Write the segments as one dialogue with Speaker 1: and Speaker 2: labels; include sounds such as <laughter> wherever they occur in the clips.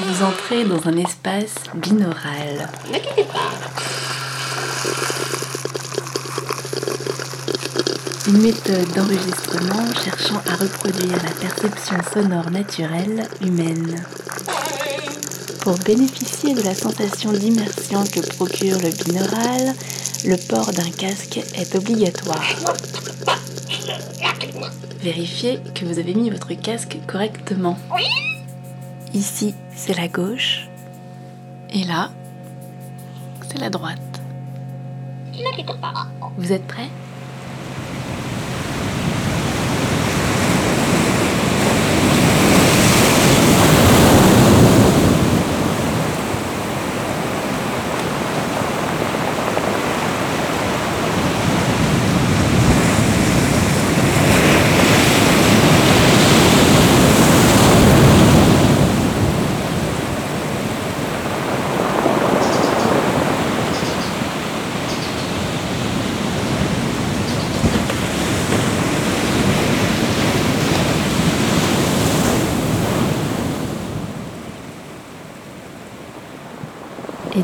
Speaker 1: Vous entrez dans un espace binaural.
Speaker 2: N'inquiétez pas.
Speaker 1: Une méthode d'enregistrement cherchant à reproduire la perception sonore naturelle humaine. Pour bénéficier de la sensation d'immersion que procure le binaural, le port d'un casque est obligatoire. Vérifiez que vous avez mis votre casque correctement. Ici, c'est la gauche. Et là, c'est la droite. Vous êtes prêts?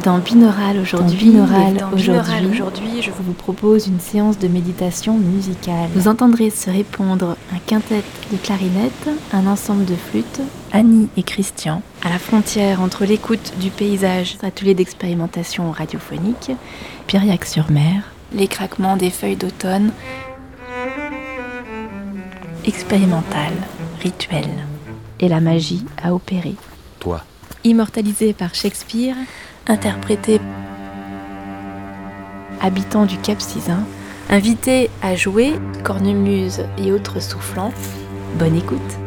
Speaker 1: Dans Binaural aujourd'hui,
Speaker 3: aujourd'hui,
Speaker 1: je vous propose une séance de méditation musicale. Vous entendrez se répondre un quintet de clarinettes, un ensemble de flûtes, Annie et Christian, à la frontière entre l'écoute du paysage, atelier d'expérimentation radiophonique, Piriac-sur-Mer, les craquements des feuilles d'automne, expérimental, rituel, et la magie à opérer.
Speaker 4: Toi,
Speaker 1: Immortalisé par Shakespeare, interprété habitant du Cap Sizun, invité à jouer cornemuse et autres soufflants. Bonne écoute.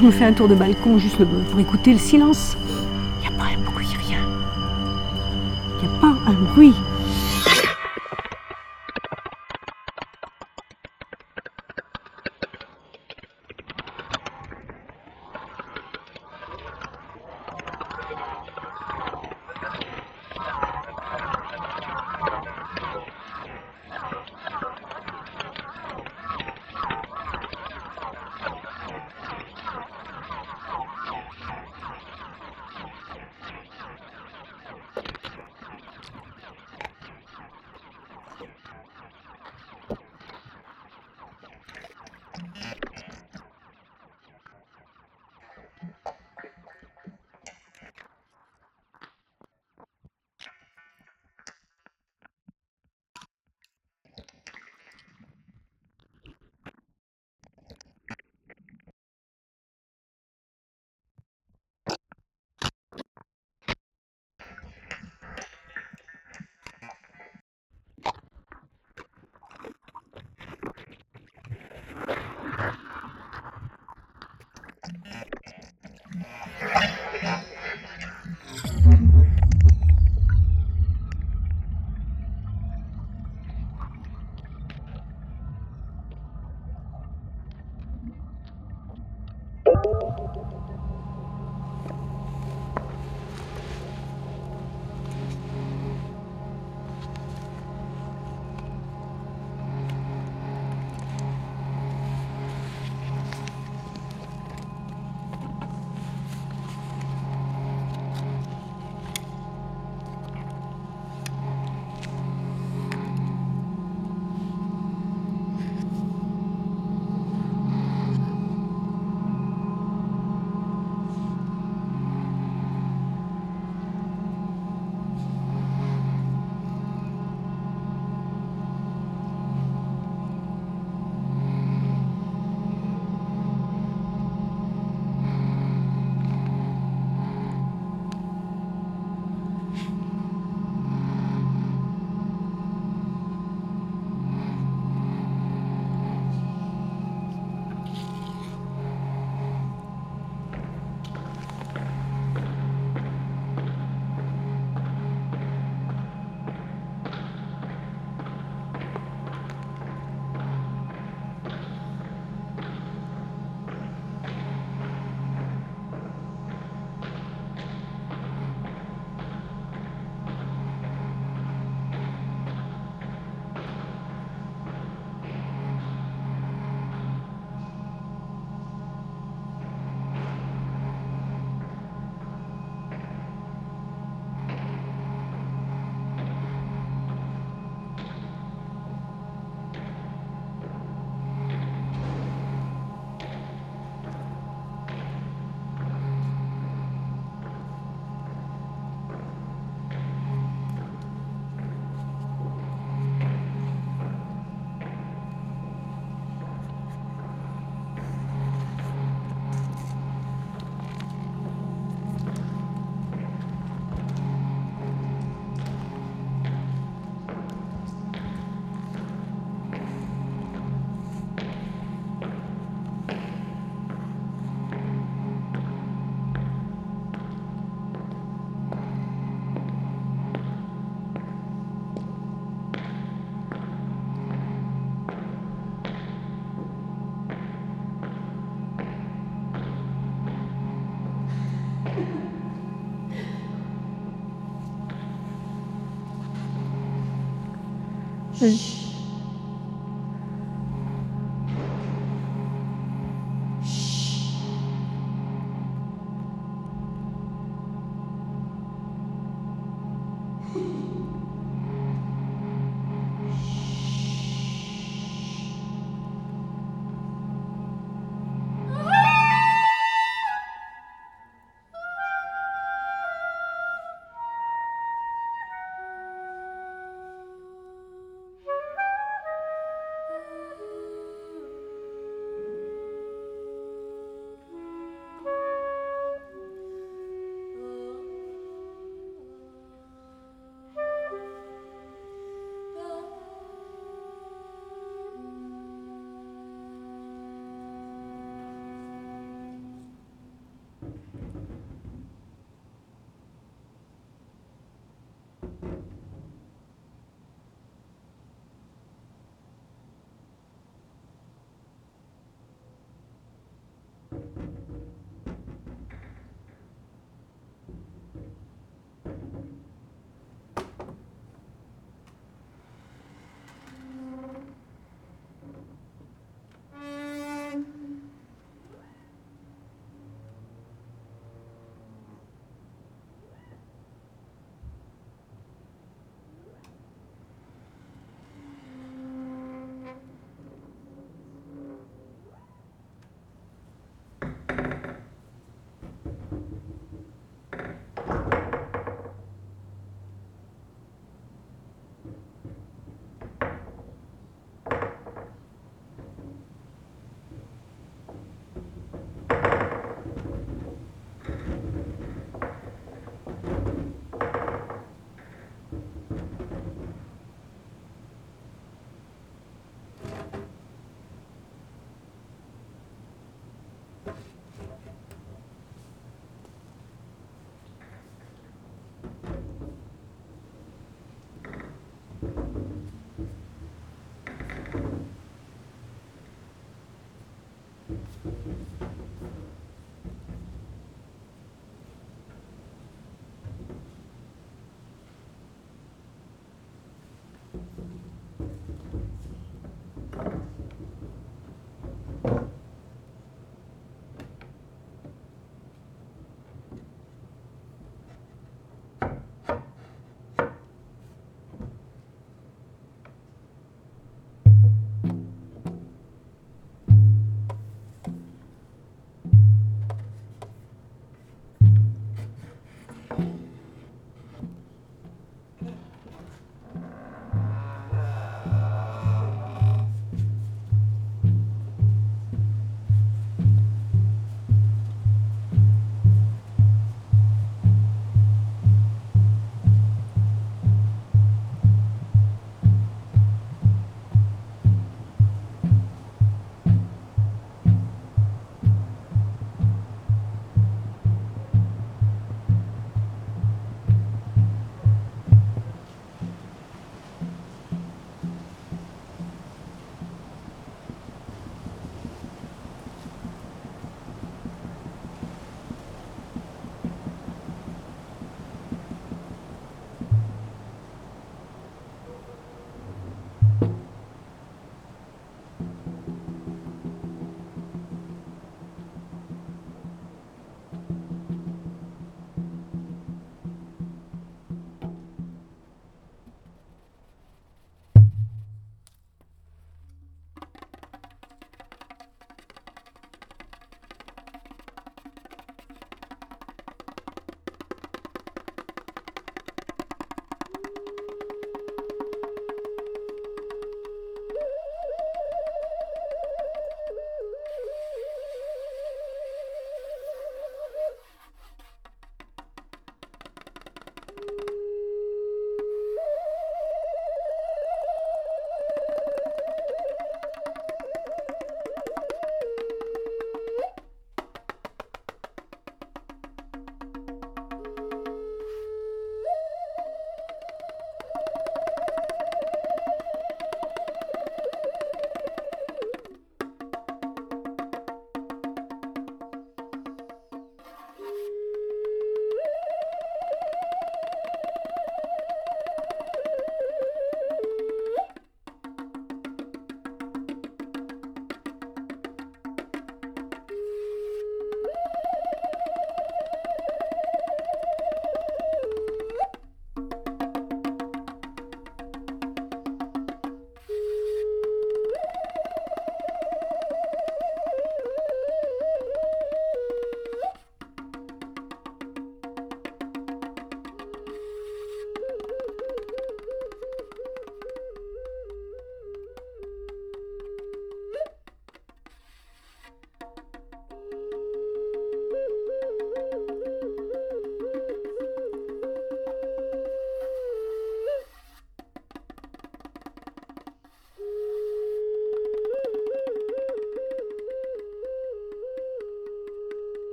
Speaker 3: Je me fais un tour de balcon juste pour écouter le silence. Il n'y a pas un bruit, rien. Il n'y a pas un bruit.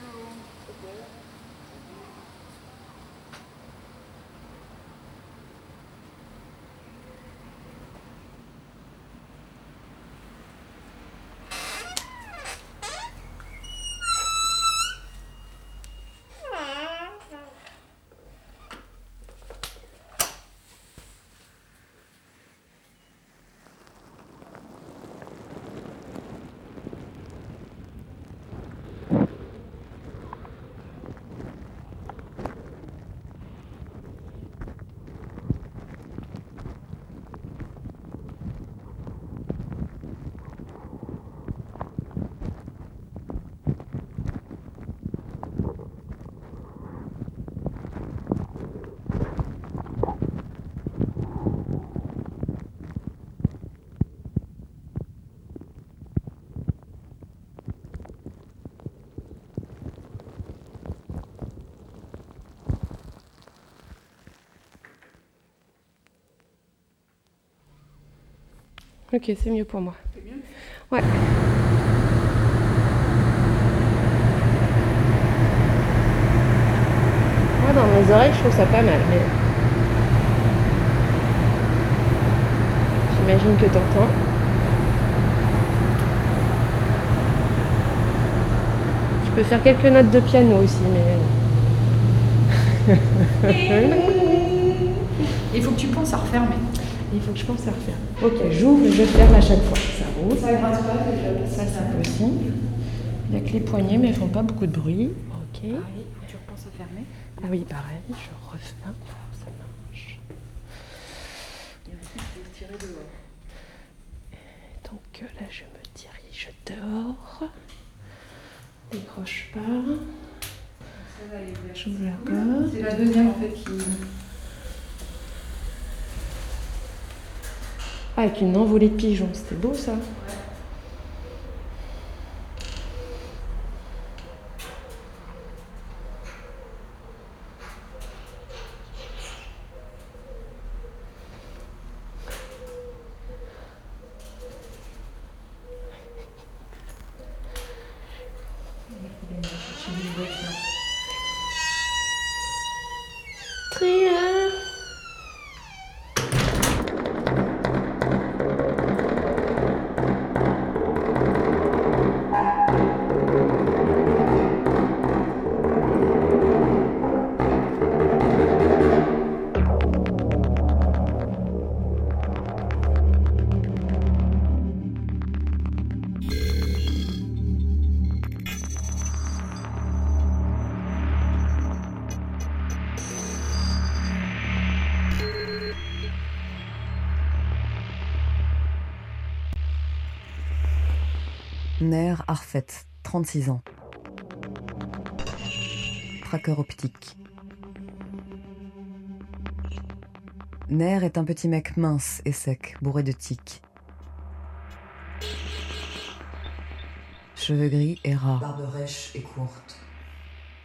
Speaker 4: room.
Speaker 5: Ok, c'est mieux pour moi. C'est mieux? Ouais. Moi, dans mes oreilles, je trouve ça pas mal, mais. J'imagine que t'entends. Je peux faire quelques notes de piano aussi, mais. <laughs>
Speaker 6: Il faut que tu penses à refermer.
Speaker 5: Il faut que je pense à refaire. Ok, j'ouvre et je ferme à chaque fois. Ça roule.
Speaker 6: Ça gratte pas déjà.
Speaker 5: Ça, c'est possible. Il n'y a que les poignets, mais elles font pas beaucoup de bruit. Ok.
Speaker 6: Tu repenses à fermer
Speaker 5: Ah oui, pareil, je referme. Ça marche. Donc euh, là, je me dirige dehors. Décroche pas. J'ouvre la porte.
Speaker 6: C'est la deuxième en fait qui.
Speaker 5: Avec une envolée de pigeons, c'était beau ça.
Speaker 7: Nair Arfet, 36 ans. Tracker optique. Nair est un petit mec mince et sec, bourré de tiques. Cheveux gris et ras. Barbe rêche et courte.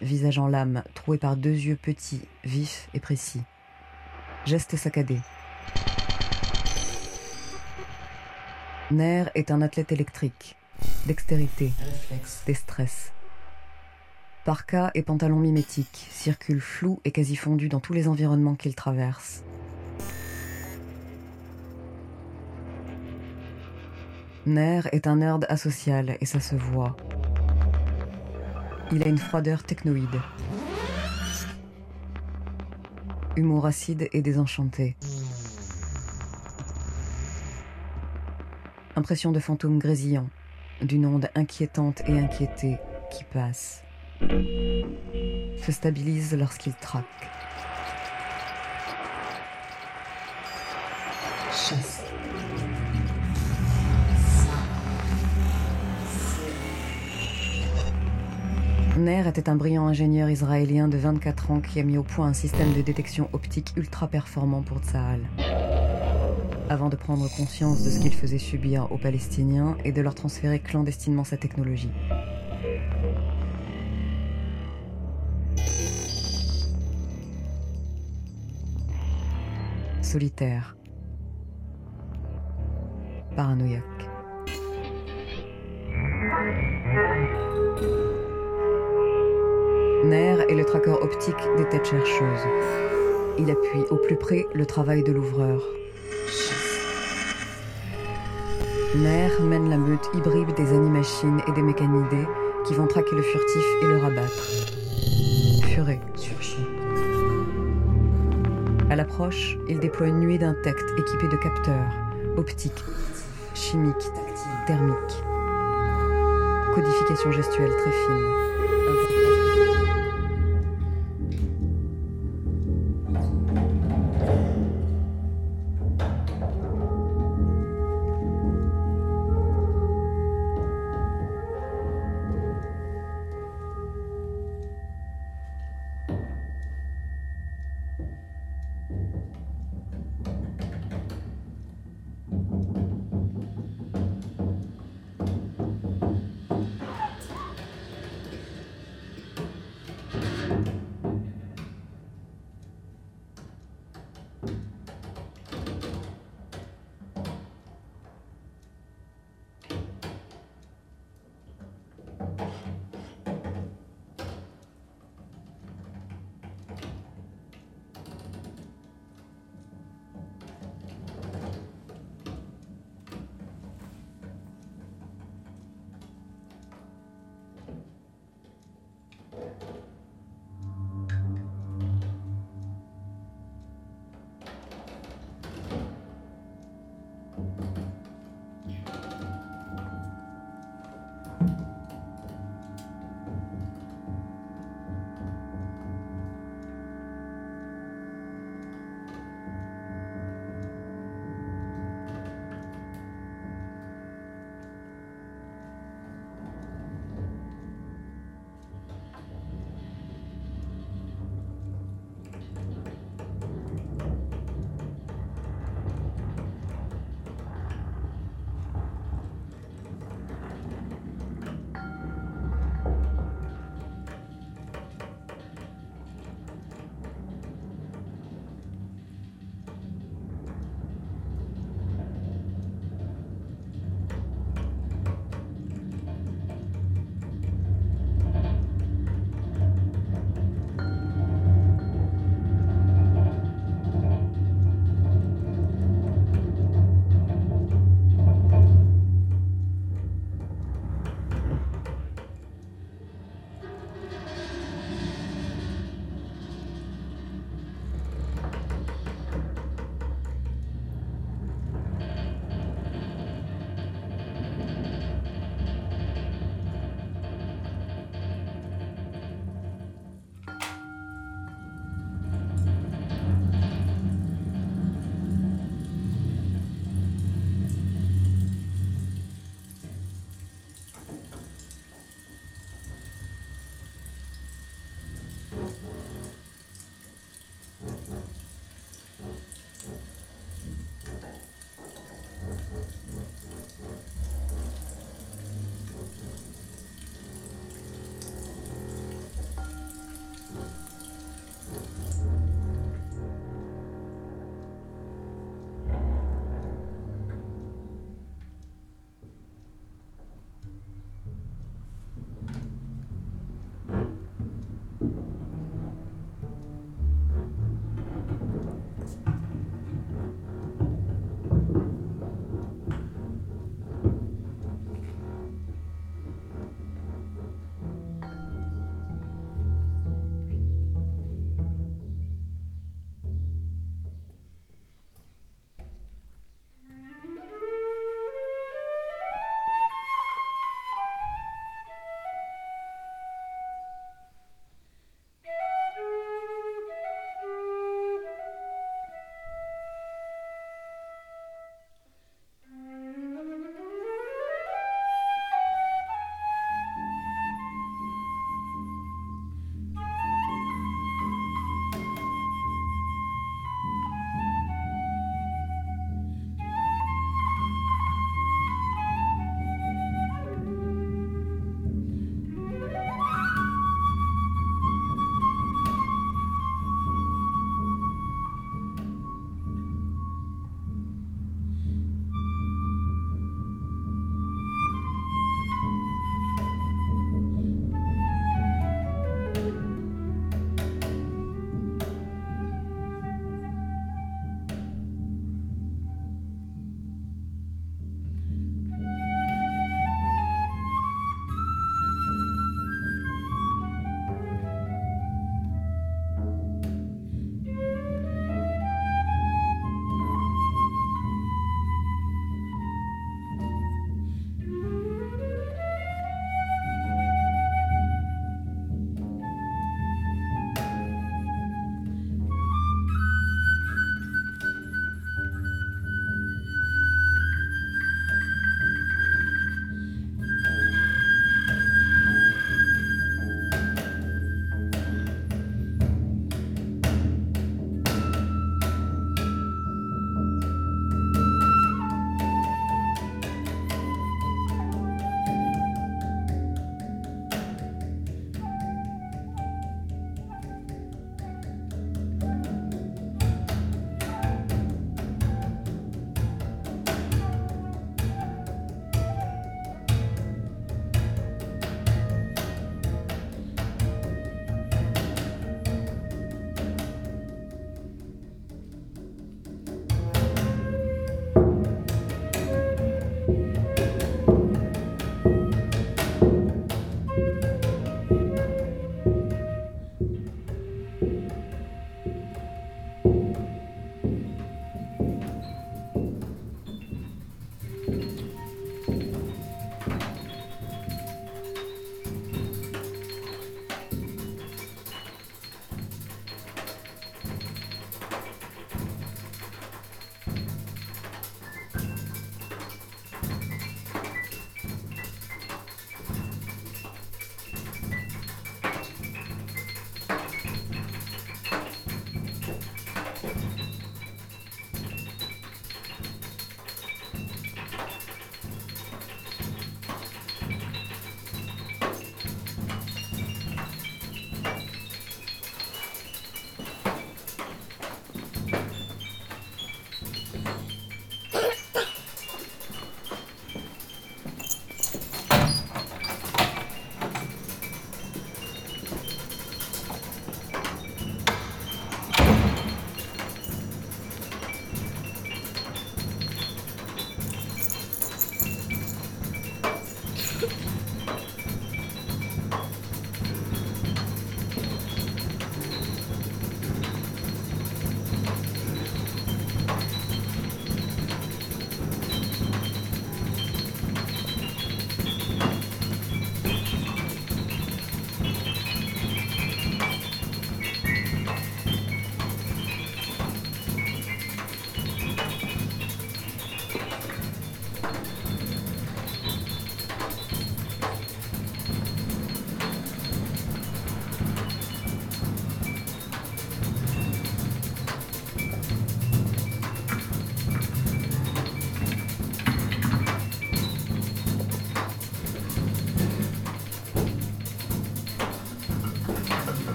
Speaker 7: Visage en lame, troué par deux yeux petits, vifs et précis. Geste saccadé. Nair est un athlète électrique. Dextérité, des stress. Parka et pantalon mimétique circulent flou et quasi fondu dans tous les environnements qu'il traverse. Nair est un nerd asocial et ça se voit. Il a une froideur technoïde. Humour acide et désenchanté. Impression de fantôme grésillant, d'une onde inquiétante et inquiétée qui passe. Se stabilise lorsqu'il traque. Chasse. Nair était un brillant ingénieur israélien de 24 ans qui a mis au point un système de détection optique ultra performant pour Tsahal. Avant de prendre conscience de ce qu'il faisait subir aux Palestiniens et de leur transférer clandestinement sa technologie. Solitaire. Paranoïaque. NER est le tracker optique des têtes chercheuses. Il appuie au plus près le travail de l'ouvreur. NER mène la meute hybride des animachines et des mécanidés qui vont traquer le furtif et le rabattre. Furet. À l'approche, il déploie une nuée d'insectes équipés de capteurs, optiques, chimiques, thermiques. Codification gestuelle très fine.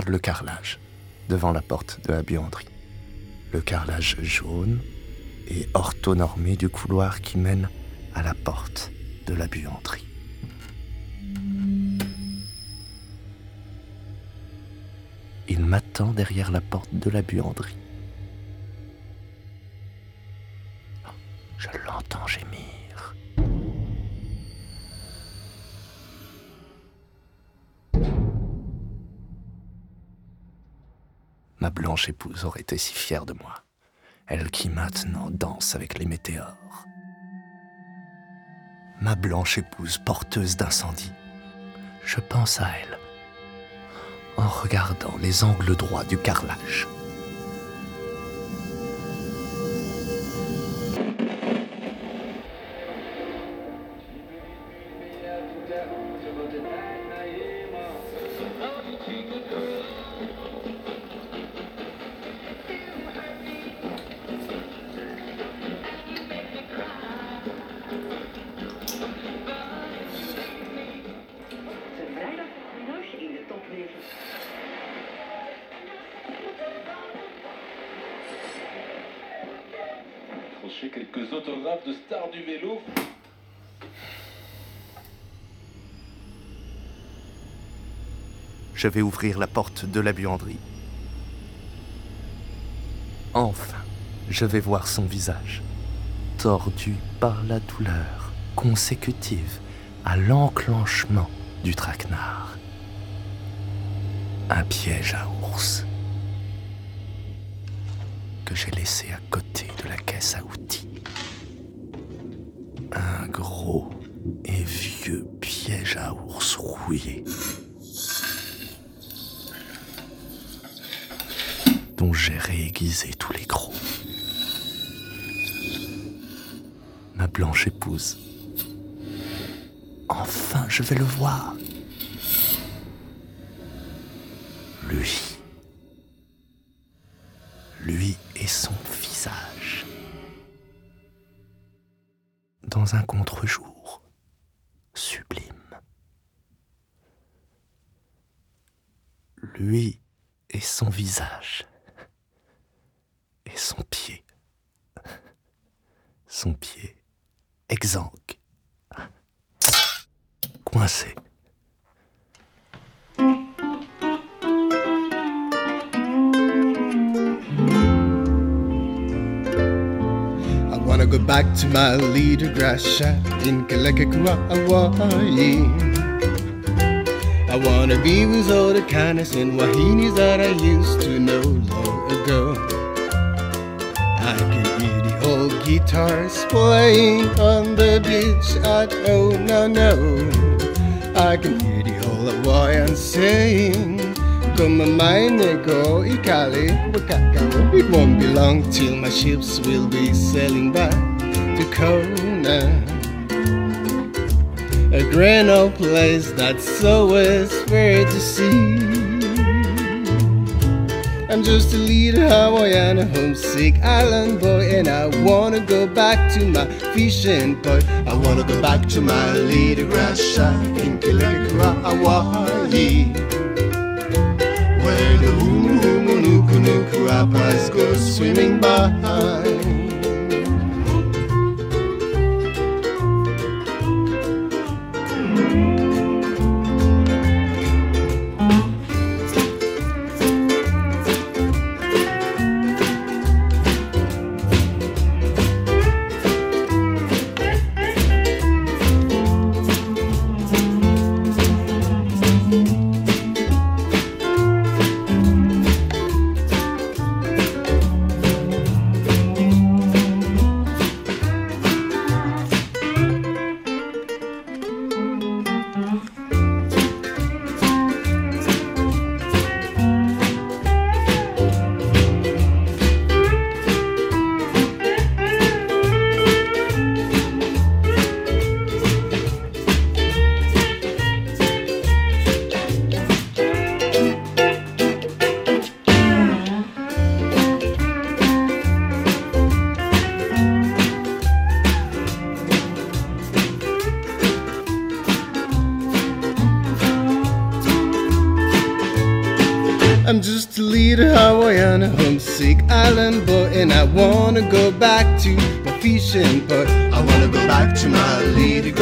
Speaker 8: Le carrelage devant la porte de la buanderie. Le carrelage jaune et orthonormé du couloir qui mène à la porte de la buanderie. Il m'attend derrière la porte de la buanderie. Blanche épouse aurait été si fière de moi, elle qui maintenant danse avec les météores. Ma blanche épouse porteuse d'incendie. Je pense à elle en regardant les angles droits du carrelage. Je vais ouvrir la porte de la buanderie. Enfin, je vais voir son visage, tordu par la douleur consécutive à l'enclenchement du traquenard. Un piège à ours que j'ai laissé à côté de la caisse à outils. Un gros et vieux piège à ours rouillé. J'ai réaiguisé tous les crocs. Ma blanche épouse. Enfin, je vais le voir. Lui. Lui et son visage. Dans un contre-jour sublime. Lui et son visage. Son pied. Son pied exsangue. Coincé.
Speaker 9: I wanna go back to my little grass shack in Kalekakura, Hawaii. I wanna be with all the kindness and wahinis that I used to know long ago. I can hear the old guitars playing on the beach at oh no no. I can hear the old Hawaiian saying, Come on, mine, go, Ikali, Wakakao. It won't be long till my ships will be sailing back to Kona. A grand old place that's always fair to see. I'm just a little Hawaiian a homesick island boy, and I wanna go back to my fishing point. I wanna go back to my little grass shack in Kilakura, Hawaii. Where the humu humu nuku nuku rapids go swimming by.
Speaker 10: wanna go back to my fishing, but I wanna go back to my
Speaker 4: lady.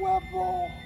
Speaker 4: level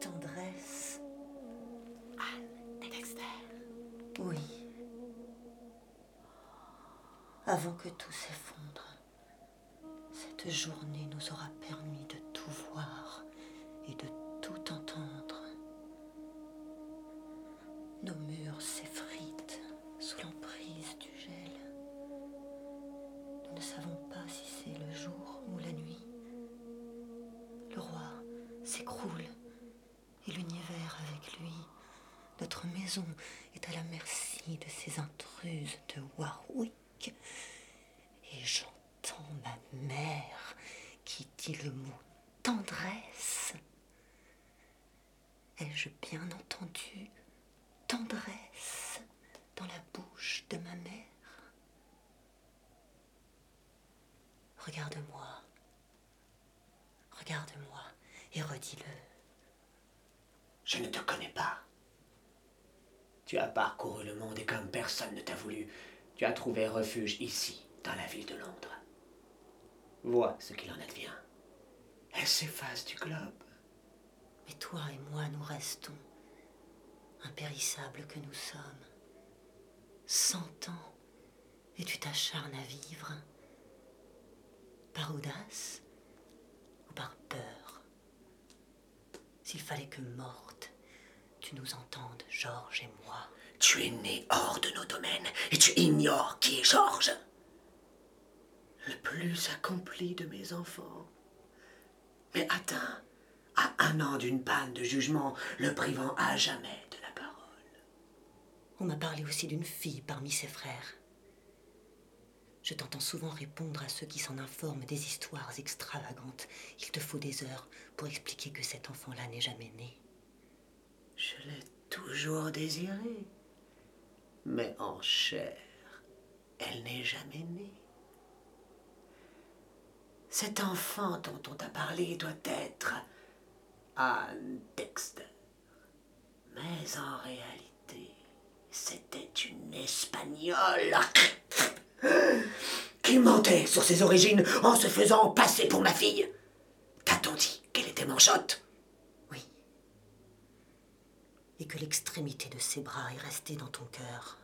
Speaker 11: tendresse. Anne Dexter. Oui. Avant que tout s'effondre, cette journée nous aura permis de tout voir et de tout entendre. Nos murs s'effritent sous l'emprise du gel. Nous ne savons pas si c'est le jour ou la nuit. Le roi s'écroule et l'univers avec lui. Notre maison est à la merci de ces intruses de Warwick. Et j'entends ma mère qui dit le mot tendresse. Ai-je bien entendu tendresse dans la bouche de ma mère? Regarde-moi. Regarde-moi et redis-le.
Speaker 12: Je ne te connais pas. Tu as parcouru le monde et comme personne ne t'a voulu, tu as trouvé refuge ici, dans la ville de Londres. Vois ce qu'il en advient. Elle s'efface du globe.
Speaker 11: Mais toi et moi, nous restons, impérissables que nous sommes. Cent ans, et tu t'acharnes à vivre. Par audace ou par peur S'il fallait que morte, tu nous entendes, Georges et moi.
Speaker 12: Tu es né hors de nos domaines et tu ignores qui est Georges. Le plus accompli de mes enfants. Mais atteint à un an d'une panne de jugement, le privant à jamais de la parole.
Speaker 11: On m'a parlé aussi d'une fille parmi ses frères. Je t'entends souvent répondre à ceux qui s'en informent des histoires extravagantes. Il te faut des heures pour expliquer que cet enfant-là n'est jamais né.
Speaker 12: Je l'ai toujours désirée. Mais en chair, elle n'est jamais née. Cet enfant dont on t'a parlé doit être Anne Dexter. Mais en réalité, c'était une Espagnole qui mentait sur ses origines en se faisant passer pour ma fille? T'a-t-on dit qu'elle était manchotte?
Speaker 11: Et que l'extrémité de ses bras est restée dans ton cœur.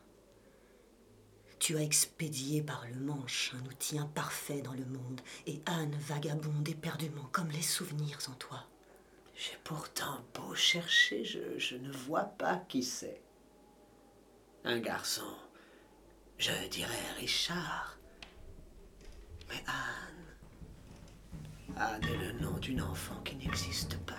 Speaker 11: Tu as expédié par le manche un outil imparfait dans le monde, et Anne vagabonde éperdument comme les souvenirs en toi.
Speaker 12: J'ai pourtant beau chercher, je, je ne vois pas qui c'est. Un garçon, je dirais Richard. Mais Anne. Anne est le nom d'une enfant qui n'existe pas.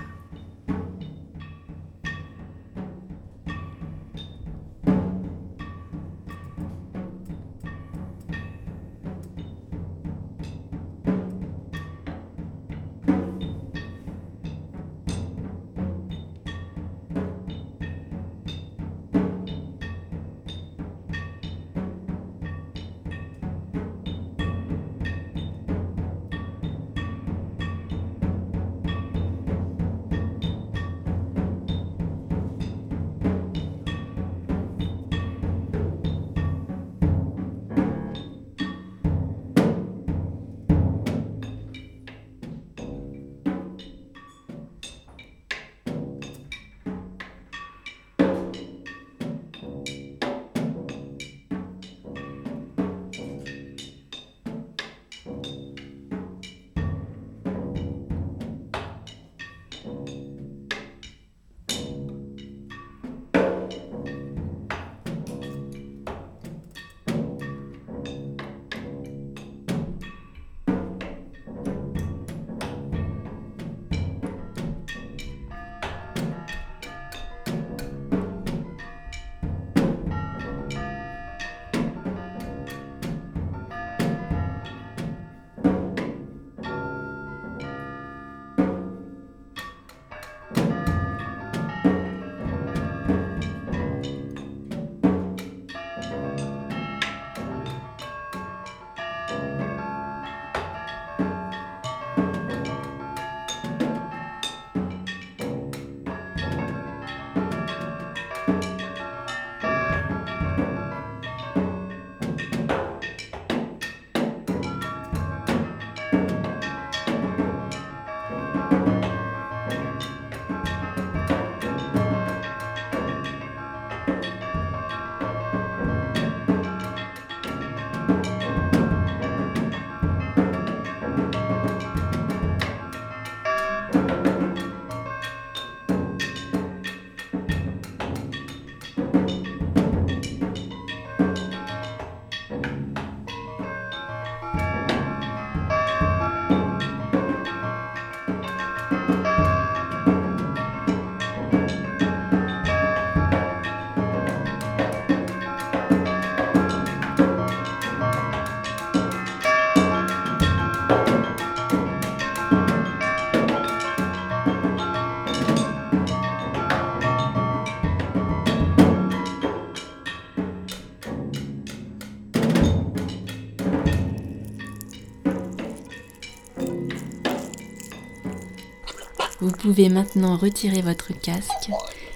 Speaker 1: Pouvez maintenant retirer votre casque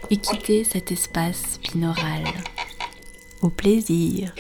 Speaker 1: et quitter cet espace binaural. Au plaisir.